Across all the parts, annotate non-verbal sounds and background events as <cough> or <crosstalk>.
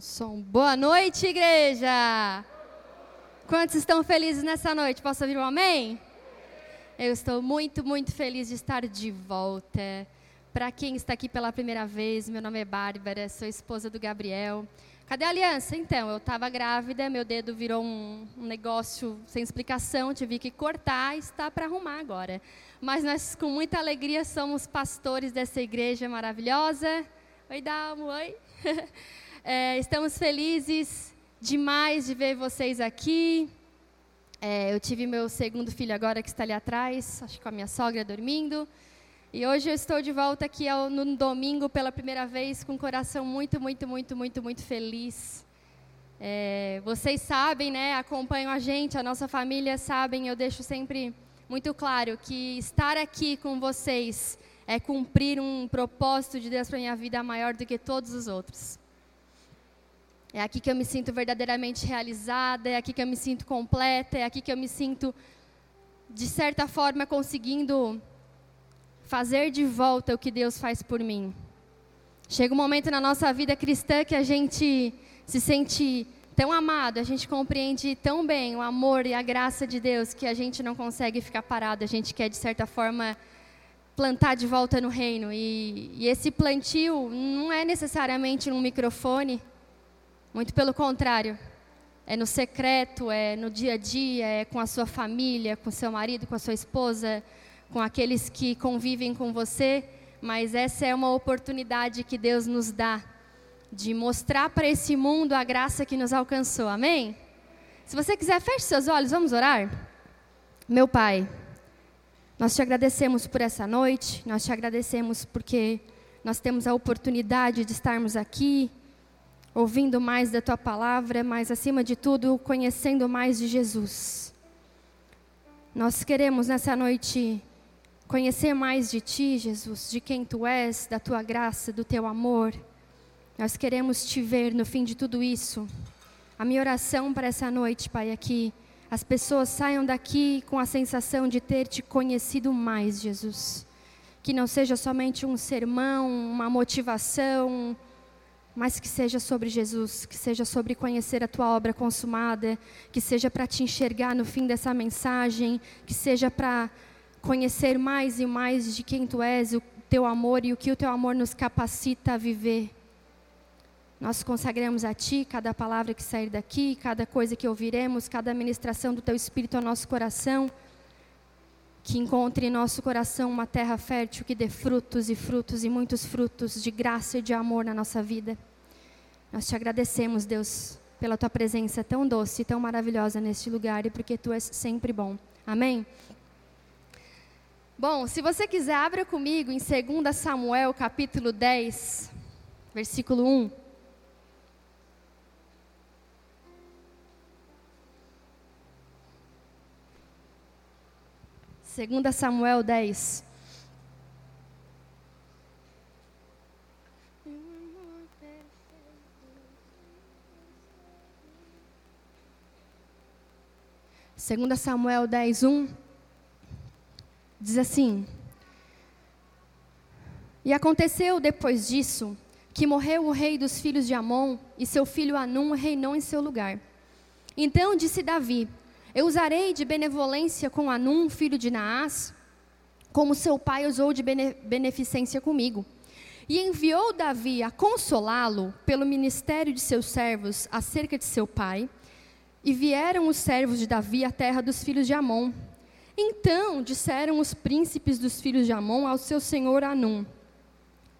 Som. Boa noite, igreja! Quantos estão felizes nessa noite? Posso ouvir um amém? Eu estou muito, muito feliz de estar de volta. Para quem está aqui pela primeira vez, meu nome é Bárbara, sou esposa do Gabriel. Cadê a aliança? Então, eu estava grávida, meu dedo virou um, um, negócio sem explicação, tive que cortar está para arrumar agora. Mas nós, com muita alegria, somos pastores dessa igreja maravilhosa. Oi, Dalmo, oi. <laughs> É, estamos felizes demais de ver vocês aqui. É, eu tive meu segundo filho agora que está ali atrás, acho que com a minha sogra dormindo. E hoje eu estou de volta aqui ao, no domingo pela primeira vez com o coração muito, muito, muito, muito, muito feliz. É, vocês sabem, né? Acompanham a gente, a nossa família sabem. Eu deixo sempre muito claro que estar aqui com vocês é cumprir um propósito de Deus para minha vida maior do que todos os outros. É aqui que eu me sinto verdadeiramente realizada, é aqui que eu me sinto completa, é aqui que eu me sinto, de certa forma, conseguindo fazer de volta o que Deus faz por mim. Chega um momento na nossa vida cristã que a gente se sente tão amado, a gente compreende tão bem o amor e a graça de Deus que a gente não consegue ficar parado, a gente quer, de certa forma, plantar de volta no reino. E, e esse plantio não é necessariamente um microfone, muito pelo contrário. É no secreto, é no dia a dia, é com a sua família, com seu marido, com a sua esposa, com aqueles que convivem com você. Mas essa é uma oportunidade que Deus nos dá de mostrar para esse mundo a graça que nos alcançou. Amém? Se você quiser, feche seus olhos, vamos orar? Meu Pai, nós te agradecemos por essa noite, nós te agradecemos porque nós temos a oportunidade de estarmos aqui ouvindo mais da tua palavra, mas acima de tudo, conhecendo mais de Jesus. Nós queremos nessa noite conhecer mais de ti, Jesus, de quem tu és, da tua graça, do teu amor. Nós queremos te ver no fim de tudo isso. A minha oração para essa noite, Pai, é que as pessoas saiam daqui com a sensação de ter te conhecido mais, Jesus. Que não seja somente um sermão, uma motivação, mas que seja sobre Jesus, que seja sobre conhecer a tua obra consumada, que seja para te enxergar no fim dessa mensagem, que seja para conhecer mais e mais de quem tu és, o teu amor e o que o teu amor nos capacita a viver. Nós consagramos a Ti cada palavra que sair daqui, cada coisa que ouviremos, cada ministração do Teu Espírito ao nosso coração. Que encontre em nosso coração uma terra fértil que dê frutos e frutos e muitos frutos de graça e de amor na nossa vida. Nós te agradecemos, Deus, pela tua presença tão doce e tão maravilhosa neste lugar e porque tu és sempre bom. Amém? Bom, se você quiser, abra comigo em 2 Samuel, capítulo 10, versículo 1. Segunda Samuel 10. 2 Samuel 10, 1, diz assim: E aconteceu depois disso que morreu o rei dos filhos de Amon, e seu filho Anum reinou em seu lugar. Então disse Davi: Eu usarei de benevolência com Anum, filho de Naás, como seu pai usou de beneficência comigo. E enviou Davi a consolá-lo pelo ministério de seus servos acerca de seu pai e vieram os servos de Davi à terra dos filhos de Amon. Então disseram os príncipes dos filhos de Amon ao seu senhor Anum: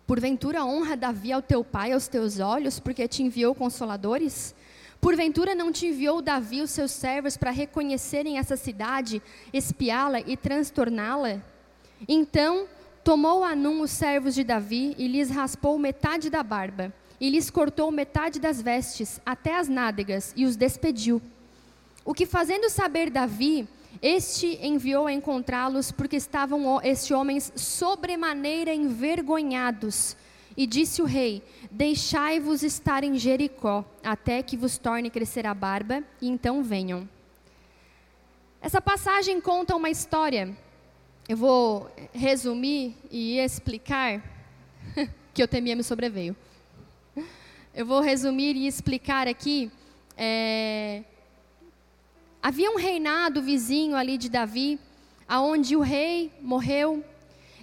Porventura honra Davi ao teu pai aos teus olhos, porque te enviou consoladores? Porventura não te enviou Davi os seus servos para reconhecerem essa cidade, espiá-la e transtorná-la? Então tomou Anum os servos de Davi e lhes raspou metade da barba e lhes cortou metade das vestes, até as nádegas, e os despediu. O que fazendo saber Davi, este enviou a encontrá-los, porque estavam estes homens sobremaneira envergonhados. E disse o rei: Deixai-vos estar em Jericó, até que vos torne crescer a barba, e então venham. Essa passagem conta uma história. Eu vou resumir e explicar <laughs> que eu temia me sobreveio. eu vou resumir e explicar aqui. É, havia um reinado vizinho ali de Davi, aonde o rei morreu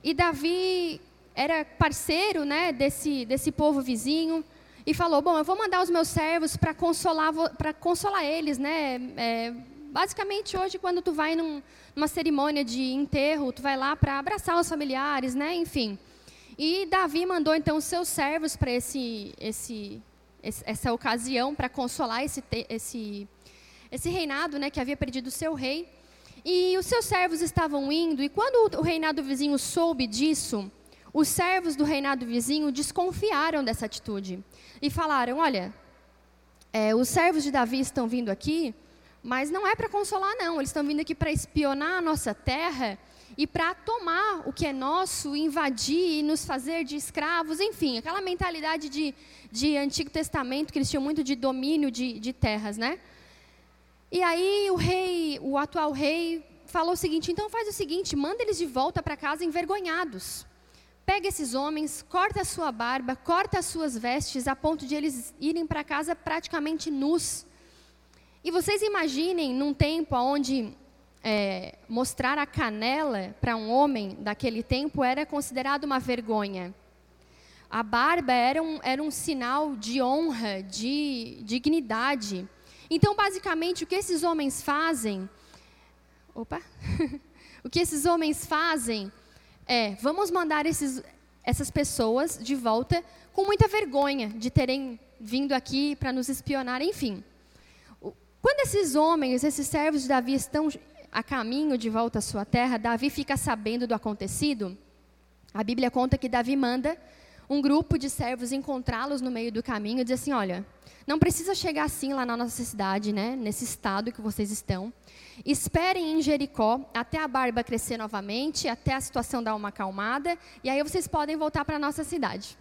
e Davi era parceiro, né, desse desse povo vizinho e falou: bom, eu vou mandar os meus servos para consolar consolar eles, né? É, basicamente hoje quando tu vai num, numa cerimônia de enterro, tu vai lá para abraçar os familiares, né? Enfim. E Davi mandou então os seus servos para esse, esse, essa ocasião para consolar esse, esse, esse reinado, né, que havia perdido o seu rei. E os seus servos estavam indo, e quando o reinado vizinho soube disso, os servos do reinado vizinho desconfiaram dessa atitude e falaram: Olha, é, os servos de Davi estão vindo aqui, mas não é para consolar, não. Eles estão vindo aqui para espionar a nossa terra e para tomar o que é nosso, invadir e nos fazer de escravos, enfim, aquela mentalidade de, de Antigo Testamento que eles tinham muito de domínio de, de terras, né? E aí o rei, o atual rei, falou o seguinte: então faz o seguinte, manda eles de volta para casa envergonhados. Pega esses homens, corta a sua barba, corta as suas vestes, a ponto de eles irem para casa praticamente nus. E vocês imaginem num tempo onde é, mostrar a canela para um homem daquele tempo era considerado uma vergonha. A barba era um, era um sinal de honra, de dignidade. Então, basicamente, o que esses homens fazem. Opa! <laughs> o que esses homens fazem é: vamos mandar esses, essas pessoas de volta com muita vergonha de terem vindo aqui para nos espionar, enfim. Quando esses homens, esses servos de Davi estão a caminho de volta à sua terra, Davi fica sabendo do acontecido. A Bíblia conta que Davi manda um grupo de servos encontrá-los no meio do caminho e diz assim: Olha, não precisa chegar assim lá na nossa cidade, né, nesse estado que vocês estão. Esperem em Jericó até a barba crescer novamente, até a situação dar uma acalmada, e aí vocês podem voltar para a nossa cidade.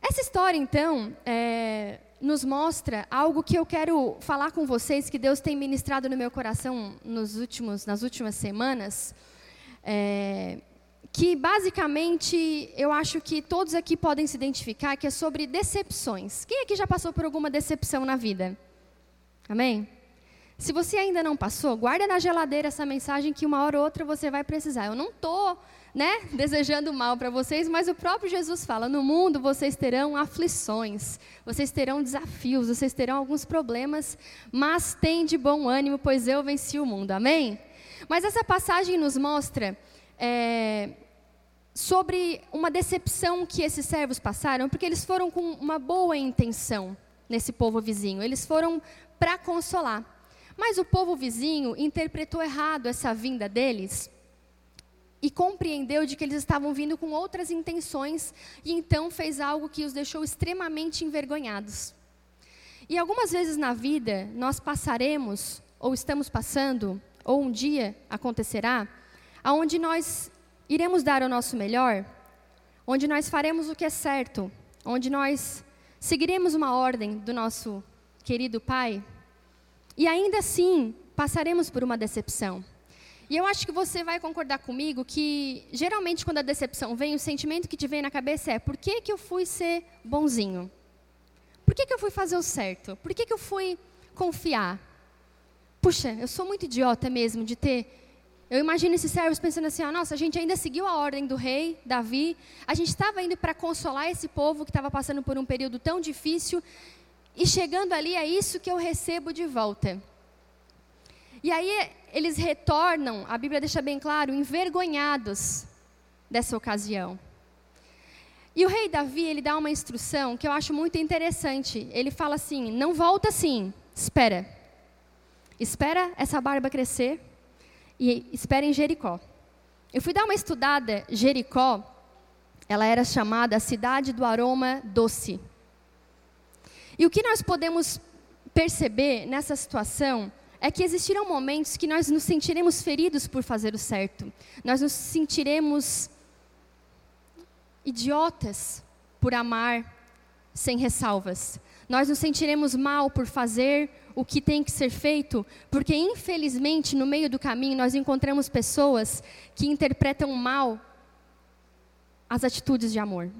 Essa história, então, é, nos mostra algo que eu quero falar com vocês, que Deus tem ministrado no meu coração nos últimos, nas últimas semanas. É, que basicamente eu acho que todos aqui podem se identificar, que é sobre decepções. Quem aqui já passou por alguma decepção na vida? Amém? Se você ainda não passou, guarda na geladeira essa mensagem que uma hora ou outra você vai precisar. Eu não estou né, <laughs> desejando mal para vocês, mas o próprio Jesus fala: no mundo vocês terão aflições, vocês terão desafios, vocês terão alguns problemas, mas tem de bom ânimo, pois eu venci o mundo. Amém? Mas essa passagem nos mostra é, sobre uma decepção que esses servos passaram, porque eles foram com uma boa intenção nesse povo vizinho, eles foram para consolar. Mas o povo vizinho interpretou errado essa vinda deles e compreendeu de que eles estavam vindo com outras intenções e então fez algo que os deixou extremamente envergonhados. E algumas vezes na vida nós passaremos ou estamos passando ou um dia acontecerá aonde nós iremos dar o nosso melhor, onde nós faremos o que é certo, onde nós seguiremos uma ordem do nosso querido Pai, e ainda assim passaremos por uma decepção. E eu acho que você vai concordar comigo que, geralmente, quando a decepção vem, o sentimento que te vem na cabeça é: por que, que eu fui ser bonzinho? Por que, que eu fui fazer o certo? Por que, que eu fui confiar? Puxa, eu sou muito idiota mesmo de ter. Eu imagino esses servos pensando assim: ah, nossa, a gente ainda seguiu a ordem do rei, Davi, a gente estava indo para consolar esse povo que estava passando por um período tão difícil, e chegando ali é isso que eu recebo de volta. E aí eles retornam, a Bíblia deixa bem claro, envergonhados dessa ocasião. E o rei Davi, ele dá uma instrução que eu acho muito interessante. Ele fala assim: não volta assim, espera. Espera essa barba crescer e espera em Jericó. Eu fui dar uma estudada, Jericó, ela era chamada a cidade do aroma doce. E o que nós podemos perceber nessa situação é que existirão momentos que nós nos sentiremos feridos por fazer o certo. Nós nos sentiremos idiotas por amar sem ressalvas. Nós nos sentiremos mal por fazer o que tem que ser feito, porque infelizmente no meio do caminho nós encontramos pessoas que interpretam mal as atitudes de amor.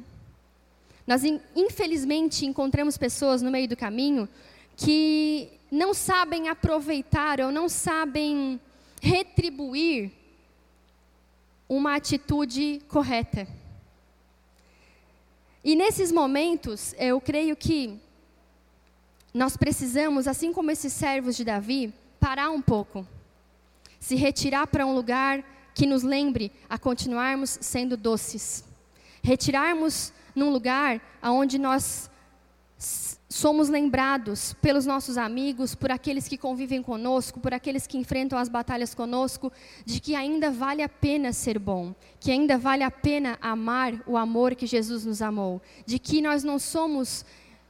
Nós, infelizmente, encontramos pessoas no meio do caminho que não sabem aproveitar ou não sabem retribuir uma atitude correta. E nesses momentos, eu creio que nós precisamos, assim como esses servos de Davi, parar um pouco, se retirar para um lugar que nos lembre a continuarmos sendo doces, retirarmos num lugar onde nós somos lembrados pelos nossos amigos, por aqueles que convivem conosco, por aqueles que enfrentam as batalhas conosco, de que ainda vale a pena ser bom, que ainda vale a pena amar o amor que Jesus nos amou, de que nós não somos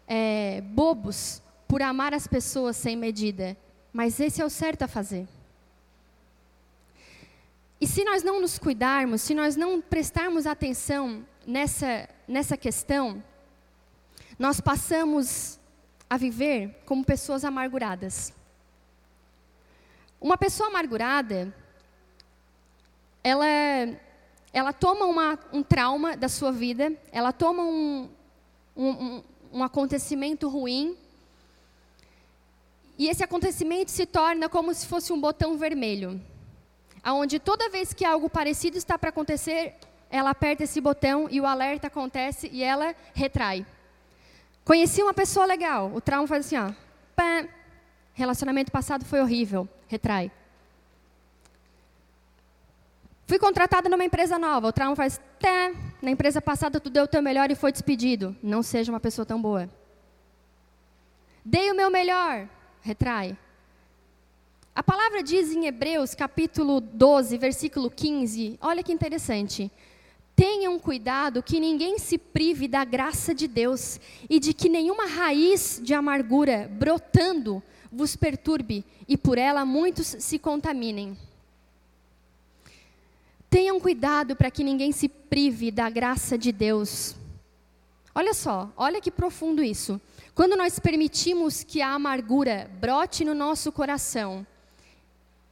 é, bobos por amar as pessoas sem medida, mas esse é o certo a fazer. E se nós não nos cuidarmos, se nós não prestarmos atenção nessa, nessa questão, nós passamos a viver como pessoas amarguradas. Uma pessoa amargurada, ela, ela toma uma, um trauma da sua vida, ela toma um, um, um acontecimento ruim, e esse acontecimento se torna como se fosse um botão vermelho, aonde toda vez que algo parecido está para acontecer, ela aperta esse botão e o alerta acontece e ela retrai. Conheci uma pessoa legal, o trauma faz assim, ó. Pá, relacionamento passado foi horrível, retrai. Fui contratada numa empresa nova, o trauma faz, tá, na empresa passada tu deu o teu melhor e foi despedido. Não seja uma pessoa tão boa. Dei o meu melhor, retrai. A palavra diz em Hebreus, capítulo 12, versículo 15, olha que interessante. Tenham cuidado que ninguém se prive da graça de Deus e de que nenhuma raiz de amargura brotando vos perturbe e por ela muitos se contaminem. Tenham cuidado para que ninguém se prive da graça de Deus. Olha só, olha que profundo isso. Quando nós permitimos que a amargura brote no nosso coração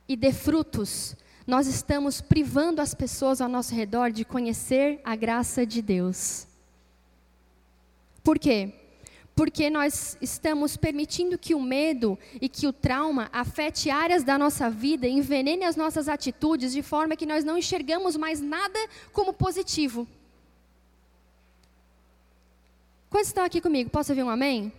e dê frutos, nós estamos privando as pessoas ao nosso redor de conhecer a graça de Deus. Por quê? Porque nós estamos permitindo que o medo e que o trauma afete áreas da nossa vida, envenene as nossas atitudes de forma que nós não enxergamos mais nada como positivo. Quantos estão aqui comigo? Posso ouvir um amém?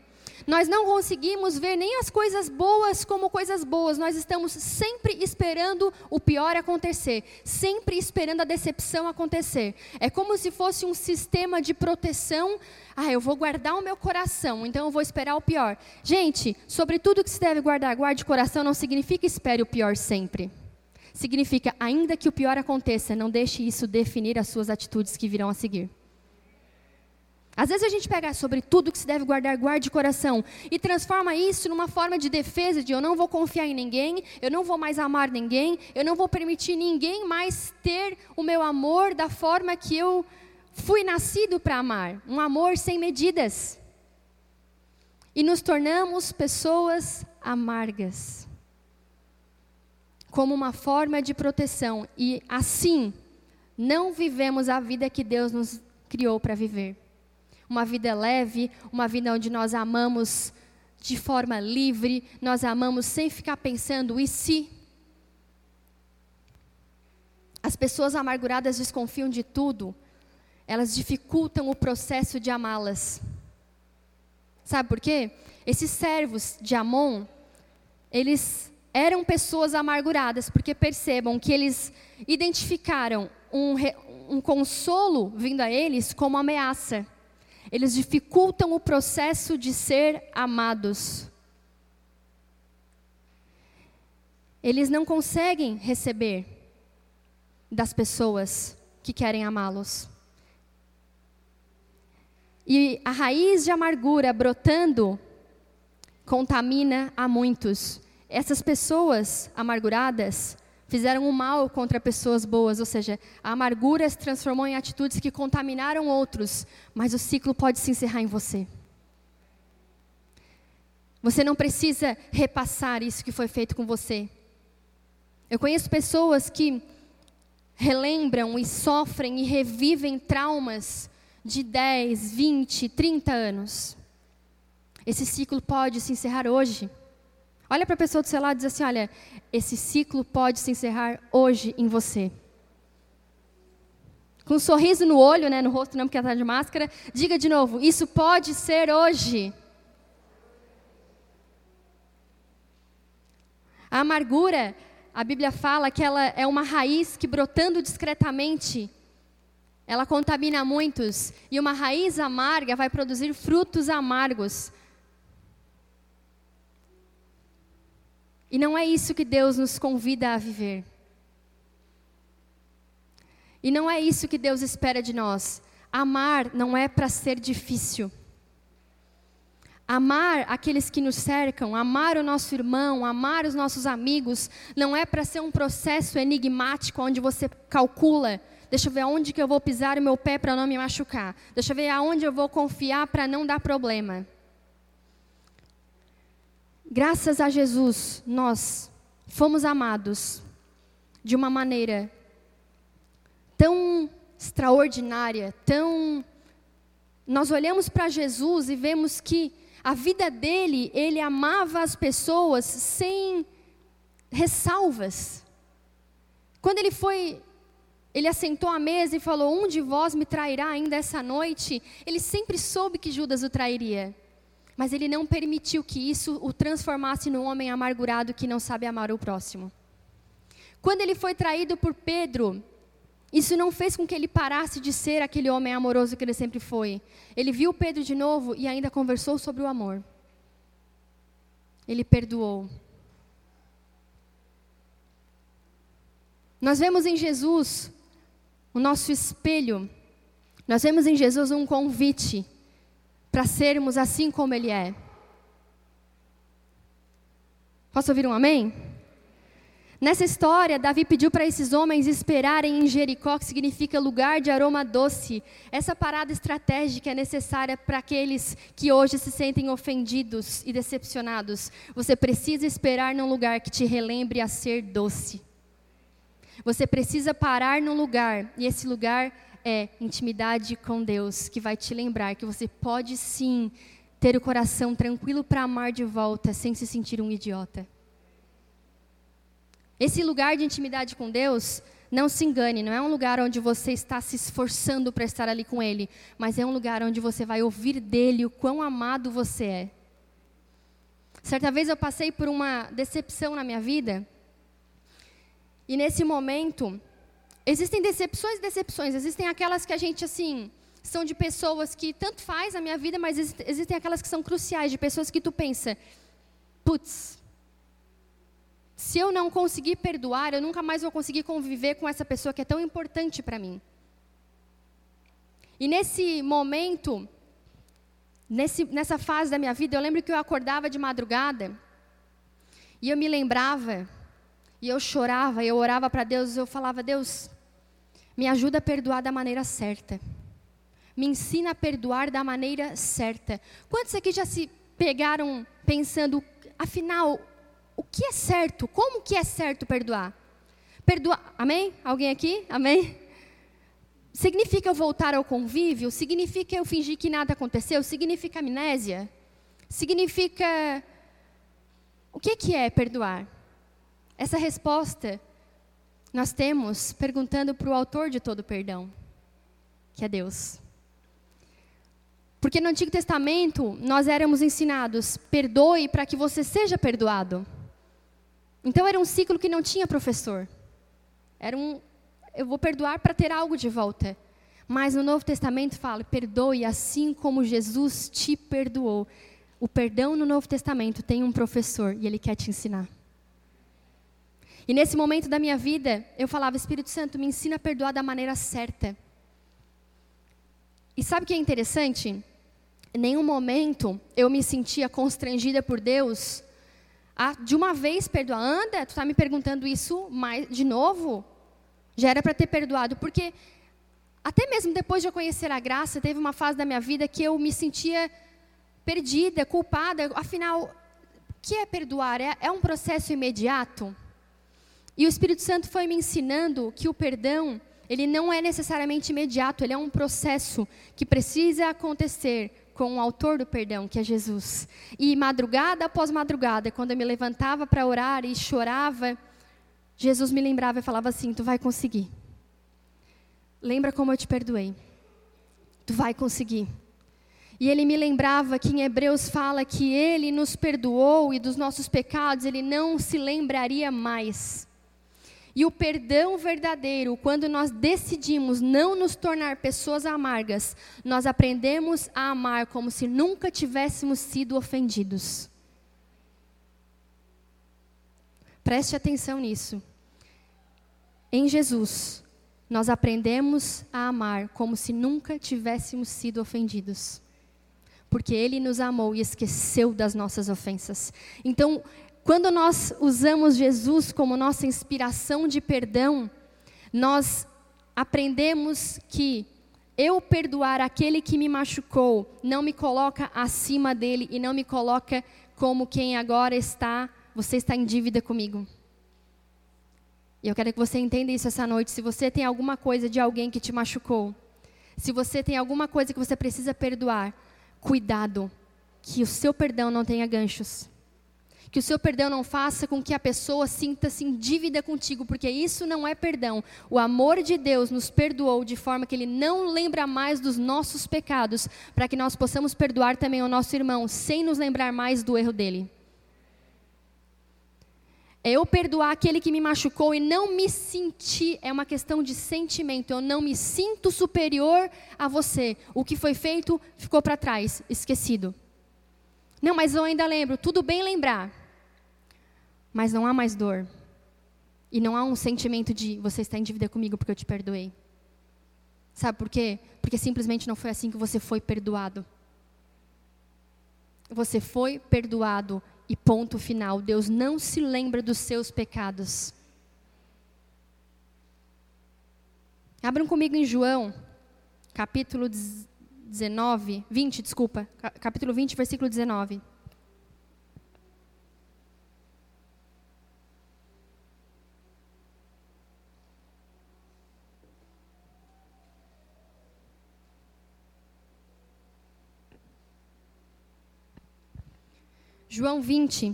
Nós não conseguimos ver nem as coisas boas como coisas boas. Nós estamos sempre esperando o pior acontecer, sempre esperando a decepção acontecer. É como se fosse um sistema de proteção. Ah, eu vou guardar o meu coração, então eu vou esperar o pior. Gente, sobre tudo que se deve guardar, guarde o coração não significa espere o pior sempre. Significa, ainda que o pior aconteça, não deixe isso definir as suas atitudes que virão a seguir. Às vezes a gente pega sobre tudo que se deve guardar, guarde de coração, e transforma isso numa forma de defesa de eu não vou confiar em ninguém, eu não vou mais amar ninguém, eu não vou permitir ninguém mais ter o meu amor da forma que eu fui nascido para amar, um amor sem medidas. E nos tornamos pessoas amargas. Como uma forma de proteção e assim não vivemos a vida que Deus nos criou para viver uma vida leve, uma vida onde nós amamos de forma livre, nós amamos sem ficar pensando e se. As pessoas amarguradas desconfiam de tudo, elas dificultam o processo de amá-las. Sabe por quê? Esses servos de Amon, eles eram pessoas amarguradas, porque percebam que eles identificaram um, um consolo vindo a eles como ameaça. Eles dificultam o processo de ser amados. Eles não conseguem receber das pessoas que querem amá-los. E a raiz de amargura brotando contamina a muitos. Essas pessoas amarguradas fizeram o mal contra pessoas boas, ou seja, a amargura se transformou em atitudes que contaminaram outros, mas o ciclo pode se encerrar em você. Você não precisa repassar isso que foi feito com você. Eu conheço pessoas que relembram e sofrem e revivem traumas de 10, 20, 30 anos. Esse ciclo pode se encerrar hoje. Olha para a pessoa do seu lado e diz assim: olha, esse ciclo pode se encerrar hoje em você. Com um sorriso no olho, né, no rosto, não porque está de máscara, diga de novo: isso pode ser hoje. A amargura, a Bíblia fala que ela é uma raiz que brotando discretamente, ela contamina muitos, e uma raiz amarga vai produzir frutos amargos. E não é isso que Deus nos convida a viver. E não é isso que Deus espera de nós. Amar não é para ser difícil. Amar aqueles que nos cercam, amar o nosso irmão, amar os nossos amigos, não é para ser um processo enigmático onde você calcula, deixa eu ver aonde que eu vou pisar o meu pé para não me machucar, deixa eu ver aonde eu vou confiar para não dar problema. Graças a Jesus, nós fomos amados de uma maneira tão extraordinária, tão. Nós olhamos para Jesus e vemos que a vida dele, ele amava as pessoas sem ressalvas. Quando ele foi, ele assentou à mesa e falou: Um de vós me trairá ainda essa noite. Ele sempre soube que Judas o trairia. Mas ele não permitiu que isso o transformasse num homem amargurado que não sabe amar o próximo. Quando ele foi traído por Pedro, isso não fez com que ele parasse de ser aquele homem amoroso que ele sempre foi. Ele viu Pedro de novo e ainda conversou sobre o amor. Ele perdoou. Nós vemos em Jesus o nosso espelho. Nós vemos em Jesus um convite para sermos assim como Ele é. Posso ouvir um amém? Nessa história, Davi pediu para esses homens esperarem em Jericó, que significa lugar de aroma doce. Essa parada estratégica é necessária para aqueles que hoje se sentem ofendidos e decepcionados. Você precisa esperar num lugar que te relembre a ser doce. Você precisa parar num lugar, e esse lugar é intimidade com Deus, que vai te lembrar que você pode sim ter o coração tranquilo para amar de volta, sem se sentir um idiota. Esse lugar de intimidade com Deus, não se engane, não é um lugar onde você está se esforçando para estar ali com Ele, mas é um lugar onde você vai ouvir dele o quão amado você é. Certa vez eu passei por uma decepção na minha vida, e nesse momento, existem decepções e decepções, existem aquelas que a gente, assim, são de pessoas que tanto faz a minha vida, mas existem aquelas que são cruciais, de pessoas que tu pensa, putz, se eu não conseguir perdoar, eu nunca mais vou conseguir conviver com essa pessoa que é tão importante para mim. E nesse momento, nesse, nessa fase da minha vida, eu lembro que eu acordava de madrugada e eu me lembrava, e eu chorava, eu orava para Deus, eu falava: Deus, me ajuda a perdoar da maneira certa. Me ensina a perdoar da maneira certa. Quantos aqui já se pegaram pensando, afinal, o que é certo? Como que é certo perdoar? Perdoar, amém? Alguém aqui? Amém? Significa eu voltar ao convívio? Significa eu fingir que nada aconteceu? Significa amnésia? Significa. O que, que é perdoar? Essa resposta nós temos perguntando para o autor de todo perdão, que é Deus. Porque no Antigo Testamento nós éramos ensinados: perdoe para que você seja perdoado. Então era um ciclo que não tinha professor. Era um, eu vou perdoar para ter algo de volta. Mas no Novo Testamento fala: perdoe assim como Jesus te perdoou. O perdão no Novo Testamento tem um professor e ele quer te ensinar. E nesse momento da minha vida, eu falava: Espírito Santo, me ensina a perdoar da maneira certa. E sabe o que é interessante? Em nenhum momento eu me sentia constrangida por Deus ah, de uma vez perdoar. Anda, tu está me perguntando isso mais de novo? Já era para ter perdoado, porque até mesmo depois de eu conhecer a graça, teve uma fase da minha vida que eu me sentia perdida, culpada. Afinal, o que é perdoar? É, é um processo imediato? E o Espírito Santo foi me ensinando que o perdão, ele não é necessariamente imediato, ele é um processo que precisa acontecer com o autor do perdão, que é Jesus. E madrugada após madrugada, quando eu me levantava para orar e chorava, Jesus me lembrava e falava assim: Tu vai conseguir. Lembra como eu te perdoei. Tu vai conseguir. E ele me lembrava que em Hebreus fala que ele nos perdoou e dos nossos pecados ele não se lembraria mais. E o perdão verdadeiro, quando nós decidimos não nos tornar pessoas amargas, nós aprendemos a amar como se nunca tivéssemos sido ofendidos. Preste atenção nisso. Em Jesus, nós aprendemos a amar como se nunca tivéssemos sido ofendidos. Porque Ele nos amou e esqueceu das nossas ofensas. Então, quando nós usamos Jesus como nossa inspiração de perdão, nós aprendemos que eu perdoar aquele que me machucou não me coloca acima dele e não me coloca como quem agora está, você está em dívida comigo. E eu quero que você entenda isso essa noite. Se você tem alguma coisa de alguém que te machucou, se você tem alguma coisa que você precisa perdoar, cuidado, que o seu perdão não tenha ganchos. Que o seu perdão não faça com que a pessoa sinta-se em dívida contigo, porque isso não é perdão. O amor de Deus nos perdoou de forma que Ele não lembra mais dos nossos pecados, para que nós possamos perdoar também ao nosso irmão, sem nos lembrar mais do erro dele. É eu perdoar aquele que me machucou e não me sentir, é uma questão de sentimento. Eu não me sinto superior a você. O que foi feito ficou para trás, esquecido. Não, mas eu ainda lembro. Tudo bem lembrar mas não há mais dor. E não há um sentimento de você está em dívida comigo porque eu te perdoei. Sabe por quê? Porque simplesmente não foi assim que você foi perdoado. Você foi perdoado e ponto final. Deus não se lembra dos seus pecados. Abram comigo em João, capítulo 19, 20, desculpa, capítulo 20, versículo 19. João 20,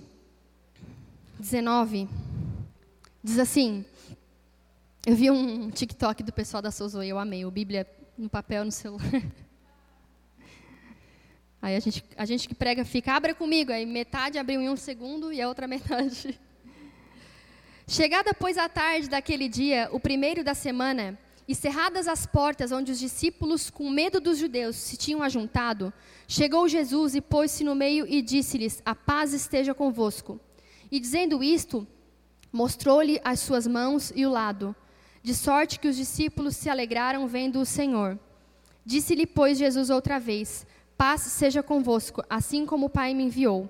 19, diz assim. Eu vi um TikTok do pessoal da Souza e eu amei, o Bíblia no papel no celular. <laughs> Aí a gente, a gente que prega fica, abra comigo. Aí metade abriu em um segundo e a outra <laughs> metade. Chegada, pois, a tarde daquele dia, o primeiro da semana, e cerradas as portas onde os discípulos, com medo dos judeus, se tinham ajuntado, chegou Jesus e pôs-se no meio e disse-lhes: A paz esteja convosco. E dizendo isto, mostrou-lhe as suas mãos e o lado, de sorte que os discípulos se alegraram vendo o Senhor. Disse-lhe, pois, Jesus outra vez: Paz seja convosco, assim como o Pai me enviou.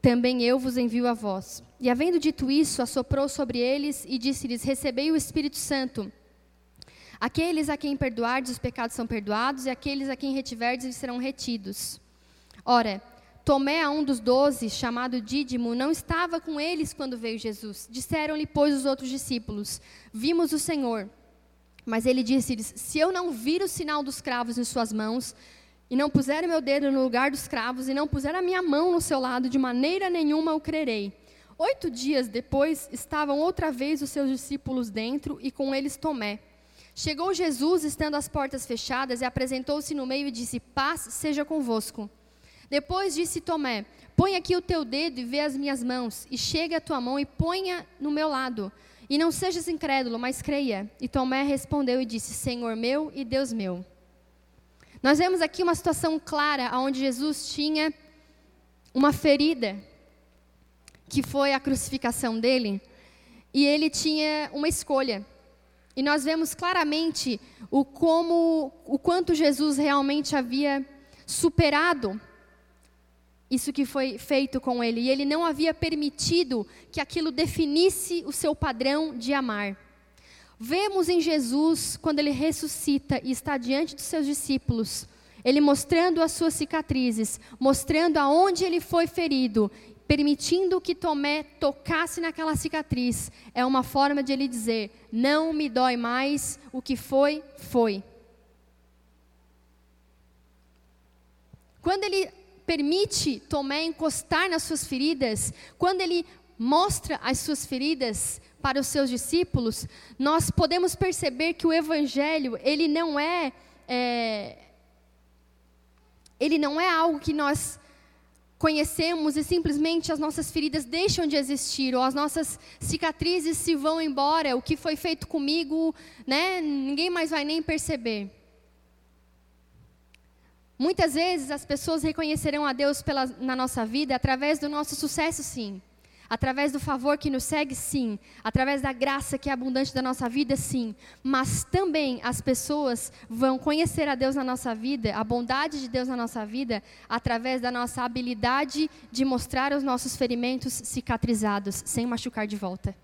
Também eu vos envio a vós. E havendo dito isso, assoprou sobre eles e disse-lhes: Recebei o Espírito Santo. Aqueles a quem perdoardes os pecados são perdoados, e aqueles a quem retiverdes serão retidos. Ora, Tomé, a um dos doze, chamado Dídimo, não estava com eles quando veio Jesus. Disseram-lhe, pois, os outros discípulos: Vimos o Senhor. Mas ele disse-lhes: Se eu não vir o sinal dos cravos em suas mãos, e não puser meu dedo no lugar dos cravos, e não puser a minha mão no seu lado, de maneira nenhuma o crerei. Oito dias depois, estavam outra vez os seus discípulos dentro, e com eles Tomé. Chegou Jesus, estando as portas fechadas, e apresentou-se no meio e disse: Paz seja convosco. Depois disse Tomé: Põe aqui o teu dedo e vê as minhas mãos, e chegue a tua mão e ponha no meu lado. E não sejas incrédulo, mas creia. E Tomé respondeu e disse: Senhor meu e Deus meu. Nós vemos aqui uma situação clara onde Jesus tinha uma ferida, que foi a crucificação dele, e ele tinha uma escolha. E nós vemos claramente o como, o quanto Jesus realmente havia superado isso que foi feito com ele, e ele não havia permitido que aquilo definisse o seu padrão de amar. Vemos em Jesus, quando ele ressuscita e está diante dos seus discípulos, ele mostrando as suas cicatrizes, mostrando aonde ele foi ferido, permitindo que Tomé tocasse naquela cicatriz, é uma forma de ele dizer: Não me dói mais, o que foi, foi. Quando ele permite Tomé encostar nas suas feridas, quando ele mostra as suas feridas para os seus discípulos, nós podemos perceber que o evangelho ele não é, é ele não é algo que nós conhecemos e simplesmente as nossas feridas deixam de existir ou as nossas cicatrizes se vão embora, o que foi feito comigo, né, ninguém mais vai nem perceber. Muitas vezes as pessoas reconhecerão a Deus pela, na nossa vida através do nosso sucesso, sim. Através do favor que nos segue, sim. Através da graça que é abundante da nossa vida, sim. Mas também as pessoas vão conhecer a Deus na nossa vida, a bondade de Deus na nossa vida, através da nossa habilidade de mostrar os nossos ferimentos cicatrizados, sem machucar de volta.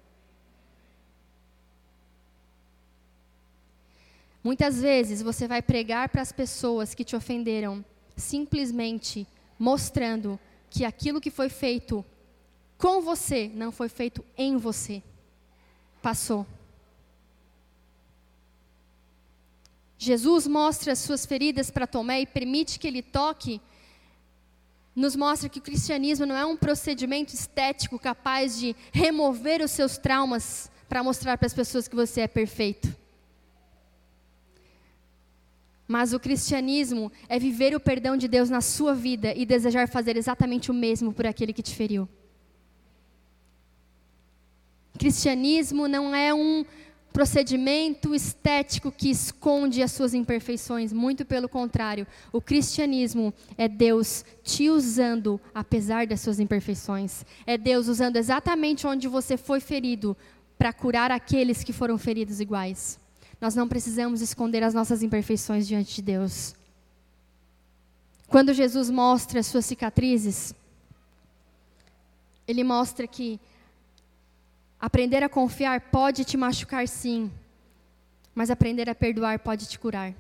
Muitas vezes você vai pregar para as pessoas que te ofenderam, simplesmente mostrando que aquilo que foi feito com você não foi feito em você. Passou. Jesus mostra as suas feridas para Tomé e permite que ele toque. Nos mostra que o cristianismo não é um procedimento estético capaz de remover os seus traumas para mostrar para as pessoas que você é perfeito. Mas o cristianismo é viver o perdão de Deus na sua vida e desejar fazer exatamente o mesmo por aquele que te feriu. Cristianismo não é um procedimento estético que esconde as suas imperfeições, muito pelo contrário. O cristianismo é Deus te usando apesar das suas imperfeições. É Deus usando exatamente onde você foi ferido para curar aqueles que foram feridos iguais. Nós não precisamos esconder as nossas imperfeições diante de Deus. Quando Jesus mostra as suas cicatrizes, ele mostra que aprender a confiar pode te machucar sim, mas aprender a perdoar pode te curar.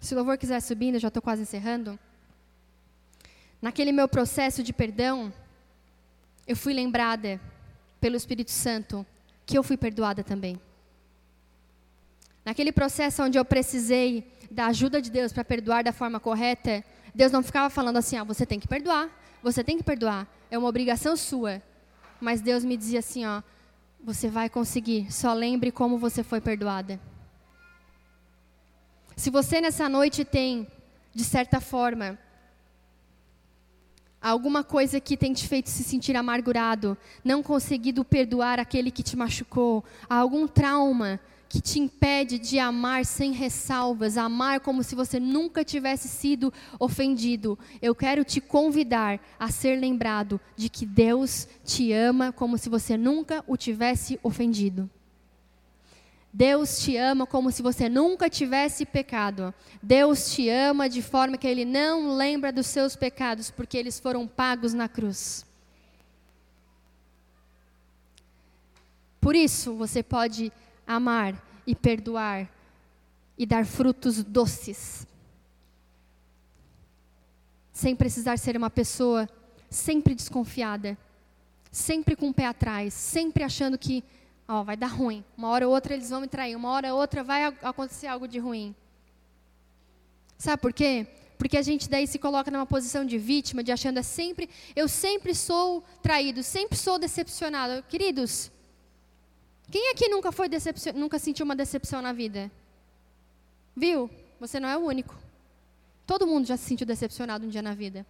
Se o louvor quiser subindo, eu já estou quase encerrando. Naquele meu processo de perdão, eu fui lembrada pelo Espírito Santo que eu fui perdoada também. Naquele processo onde eu precisei da ajuda de Deus para perdoar da forma correta, Deus não ficava falando assim, ah, você tem que perdoar, você tem que perdoar, é uma obrigação sua. Mas Deus me dizia assim, ó, você vai conseguir, só lembre como você foi perdoada. Se você nessa noite tem, de certa forma, alguma coisa que tem te feito se sentir amargurado, não conseguido perdoar aquele que te machucou, algum trauma que te impede de amar sem ressalvas, amar como se você nunca tivesse sido ofendido, eu quero te convidar a ser lembrado de que Deus te ama como se você nunca o tivesse ofendido. Deus te ama como se você nunca tivesse pecado. Deus te ama de forma que Ele não lembra dos seus pecados, porque eles foram pagos na cruz. Por isso, você pode amar e perdoar e dar frutos doces. Sem precisar ser uma pessoa sempre desconfiada, sempre com o pé atrás, sempre achando que ó, vai dar ruim. Uma hora ou outra eles vão me trair, uma hora ou outra vai acontecer algo de ruim. Sabe por quê? Porque a gente daí se coloca numa posição de vítima, de achando é sempre, eu sempre sou traído, sempre sou decepcionado. Queridos, quem aqui nunca foi decepcion... nunca sentiu uma decepção na vida? Viu? Você não é o único. Todo mundo já se sentiu decepcionado um dia na vida.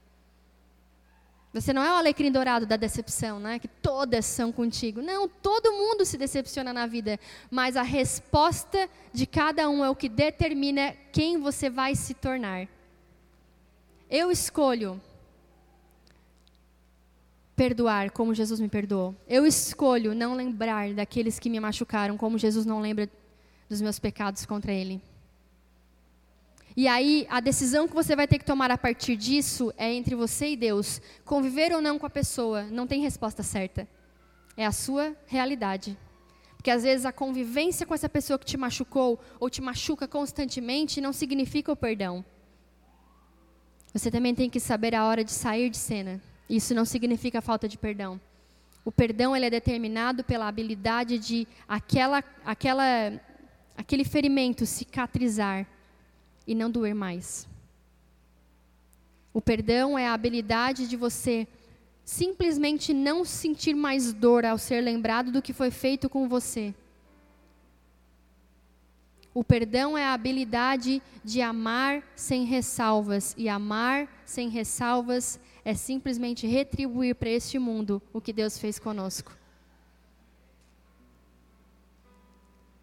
Você não é o alecrim dourado da decepção, né? Que todas são contigo. Não, todo mundo se decepciona na vida, mas a resposta de cada um é o que determina quem você vai se tornar. Eu escolho perdoar como Jesus me perdoou. Eu escolho não lembrar daqueles que me machucaram como Jesus não lembra dos meus pecados contra ele. E aí, a decisão que você vai ter que tomar a partir disso é entre você e Deus. Conviver ou não com a pessoa, não tem resposta certa. É a sua realidade. Porque às vezes a convivência com essa pessoa que te machucou ou te machuca constantemente não significa o perdão. Você também tem que saber a hora de sair de cena. Isso não significa falta de perdão. O perdão ele é determinado pela habilidade de aquela, aquela, aquele ferimento cicatrizar e não doer mais. O perdão é a habilidade de você simplesmente não sentir mais dor ao ser lembrado do que foi feito com você. O perdão é a habilidade de amar sem ressalvas, e amar sem ressalvas é simplesmente retribuir para este mundo o que Deus fez conosco.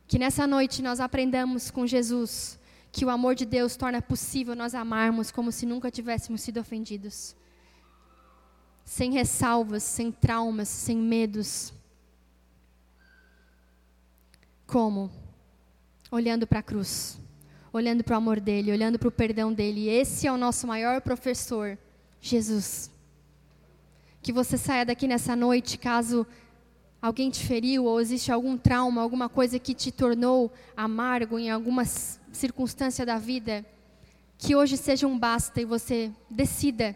Que nessa noite nós aprendamos com Jesus que o amor de Deus torna possível nós amarmos como se nunca tivéssemos sido ofendidos. Sem ressalvas, sem traumas, sem medos. Como? Olhando para a cruz, olhando para o amor dele, olhando para o perdão dele. Esse é o nosso maior professor Jesus. Que você saia daqui nessa noite, caso alguém te feriu ou existe algum trauma, alguma coisa que te tornou amargo em alguma circunstância da vida, que hoje seja um basta e você decida.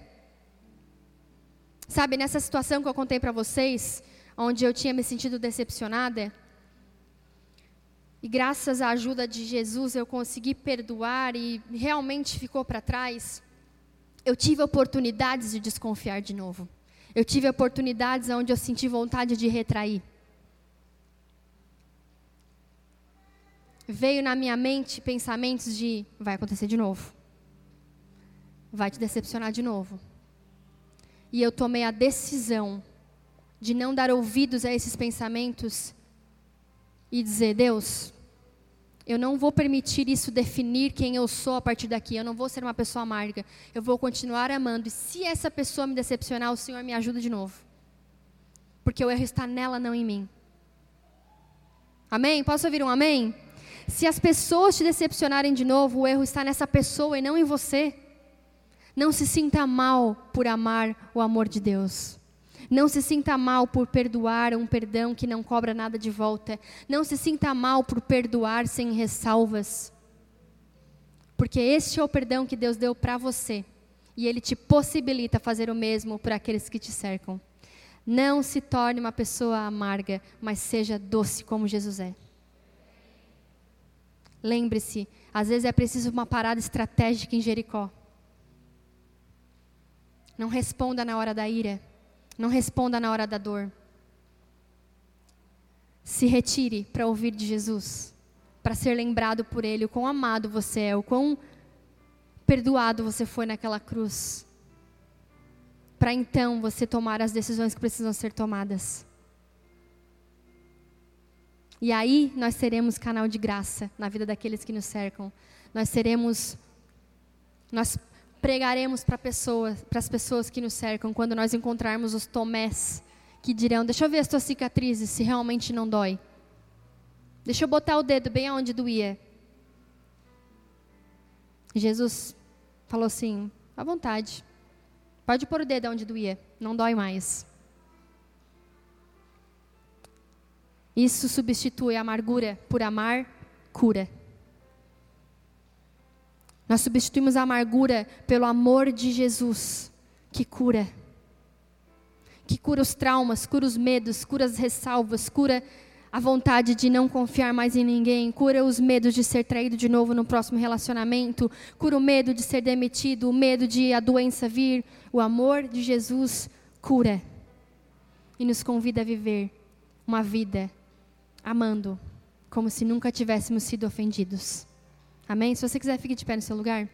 Sabe, nessa situação que eu contei para vocês, onde eu tinha me sentido decepcionada, e graças à ajuda de Jesus eu consegui perdoar e realmente ficou para trás eu tive oportunidades de desconfiar de novo. Eu tive oportunidades onde eu senti vontade de retrair. Veio na minha mente pensamentos de vai acontecer de novo. Vai te decepcionar de novo. E eu tomei a decisão de não dar ouvidos a esses pensamentos e dizer: Deus, eu não vou permitir isso definir quem eu sou a partir daqui. Eu não vou ser uma pessoa amarga. Eu vou continuar amando. E se essa pessoa me decepcionar, o Senhor me ajuda de novo. Porque o erro está nela, não em mim. Amém? Posso ouvir um amém? Se as pessoas te decepcionarem de novo, o erro está nessa pessoa e não em você. Não se sinta mal por amar o amor de Deus. Não se sinta mal por perdoar um perdão que não cobra nada de volta. Não se sinta mal por perdoar sem ressalvas. Porque este é o perdão que Deus deu para você. E Ele te possibilita fazer o mesmo por aqueles que te cercam. Não se torne uma pessoa amarga, mas seja doce como Jesus é. Lembre-se, às vezes é preciso uma parada estratégica em Jericó. Não responda na hora da ira. Não responda na hora da dor. Se retire para ouvir de Jesus, para ser lembrado por Ele, o quão amado você é, o quão perdoado você foi naquela cruz. Para então você tomar as decisões que precisam ser tomadas. E aí nós seremos canal de graça na vida daqueles que nos cercam. Nós seremos, nós pregaremos para pessoas, para as pessoas que nos cercam, quando nós encontrarmos os tomés que dirão: Deixa eu ver as tuas cicatrizes, se realmente não dói. Deixa eu botar o dedo bem aonde doía. Jesus falou assim: à vontade. Pode pôr o dedo onde doía, não dói mais. Isso substitui a amargura por amar, cura. Nós substituímos a amargura pelo amor de Jesus, que cura. Que cura os traumas, cura os medos, cura as ressalvas, cura a vontade de não confiar mais em ninguém, cura os medos de ser traído de novo no próximo relacionamento, cura o medo de ser demitido, o medo de a doença vir. O amor de Jesus cura e nos convida a viver uma vida amando como se nunca tivéssemos sido ofendidos. Amém? Se você quiser, fique de pé no seu lugar.